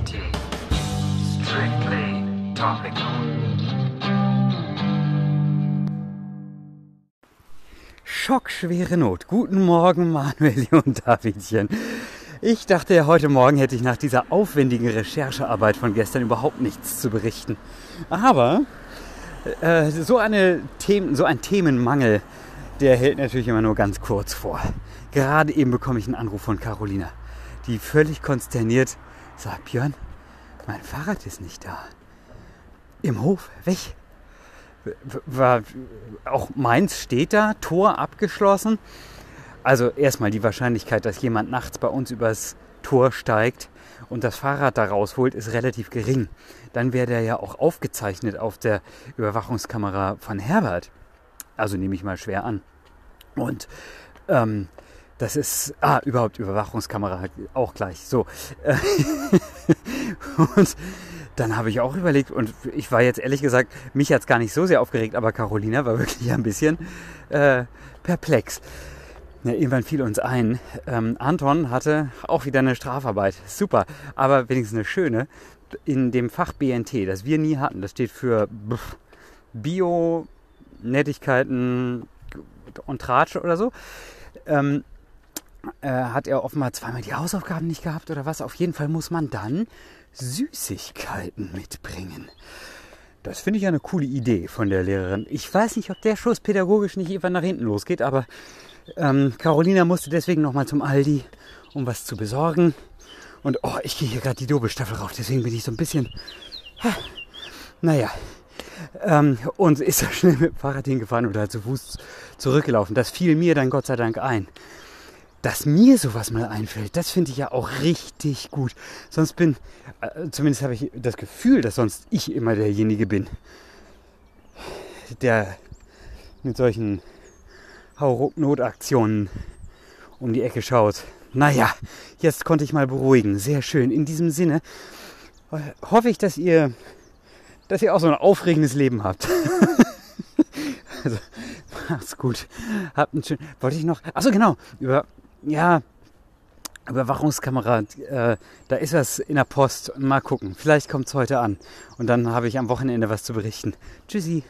TTT. Strictly topical. Schockschwere Not. Guten Morgen, Manuel und Davidchen. Ich dachte ja, heute Morgen hätte ich nach dieser aufwendigen Recherchearbeit von gestern überhaupt nichts zu berichten. Aber äh, so, eine Themen, so ein Themenmangel, der hält natürlich immer nur ganz kurz vor. Gerade eben bekomme ich einen Anruf von Carolina, die völlig konsterniert sagt, Björn, mein Fahrrad ist nicht da. Im Hof, weg. War, auch meins steht da, Tor abgeschlossen. Also erstmal die Wahrscheinlichkeit, dass jemand nachts bei uns übers Tor steigt und das Fahrrad da rausholt, ist relativ gering. Dann wäre der ja auch aufgezeichnet auf der Überwachungskamera von Herbert. Also nehme ich mal schwer an. Und ähm, das ist, ah, überhaupt Überwachungskamera auch gleich. So. und dann habe ich auch überlegt, und ich war jetzt ehrlich gesagt, mich hat es gar nicht so sehr aufgeregt, aber Carolina war wirklich ein bisschen äh, perplex. Ja, irgendwann fiel uns ein, ähm, Anton hatte auch wieder eine Strafarbeit. Super, aber wenigstens eine schöne. In dem Fach BNT, das wir nie hatten, das steht für Bio, Nettigkeiten und Tratsche oder so. Ähm, äh, hat er offenbar zweimal die Hausaufgaben nicht gehabt oder was. Auf jeden Fall muss man dann Süßigkeiten mitbringen. Das finde ich eine coole Idee von der Lehrerin. Ich weiß nicht, ob der Schuss pädagogisch nicht irgendwann nach hinten losgeht, aber ähm, Carolina musste deswegen nochmal zum Aldi, um was zu besorgen. Und oh, ich gehe hier gerade die Dobelstaffel rauf, deswegen bin ich so ein bisschen. Ha, naja. Ähm, und ist da schnell mit dem Fahrrad hingefahren oder zu Fuß zurückgelaufen. Das fiel mir dann Gott sei Dank ein dass mir sowas mal einfällt, das finde ich ja auch richtig gut. Sonst bin, äh, zumindest habe ich das Gefühl, dass sonst ich immer derjenige bin, der mit solchen Hauruck-Notaktionen um die Ecke schaut. Naja, jetzt konnte ich mal beruhigen. Sehr schön. In diesem Sinne äh, hoffe ich, dass ihr, dass ihr auch so ein aufregendes Leben habt. also, macht's gut. Habt einen schönen. Wollte ich noch. Achso, genau. Über ja, Überwachungskamera, äh, da ist was in der Post. Mal gucken, vielleicht kommt es heute an. Und dann habe ich am Wochenende was zu berichten. Tschüssi.